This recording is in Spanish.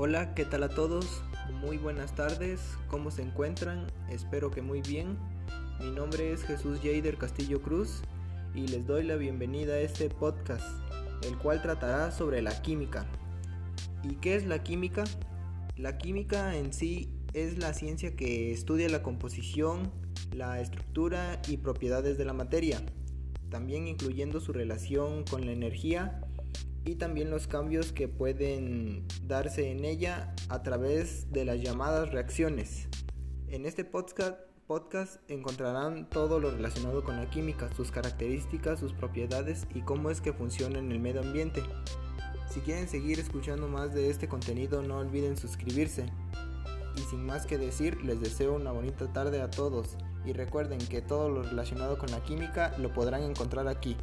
Hola, ¿qué tal a todos? Muy buenas tardes, ¿cómo se encuentran? Espero que muy bien. Mi nombre es Jesús Jader Castillo Cruz y les doy la bienvenida a este podcast, el cual tratará sobre la química. ¿Y qué es la química? La química en sí es la ciencia que estudia la composición, la estructura y propiedades de la materia, también incluyendo su relación con la energía y también los cambios que pueden darse en ella a través de las llamadas reacciones. En este podcast, podcast encontrarán todo lo relacionado con la química, sus características, sus propiedades y cómo es que funciona en el medio ambiente. Si quieren seguir escuchando más de este contenido no olviden suscribirse. Y sin más que decir, les deseo una bonita tarde a todos y recuerden que todo lo relacionado con la química lo podrán encontrar aquí.